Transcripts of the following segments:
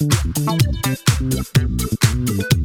Thank you.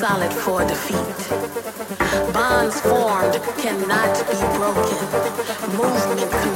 solid for defeat. Bonds formed cannot be broken. Movement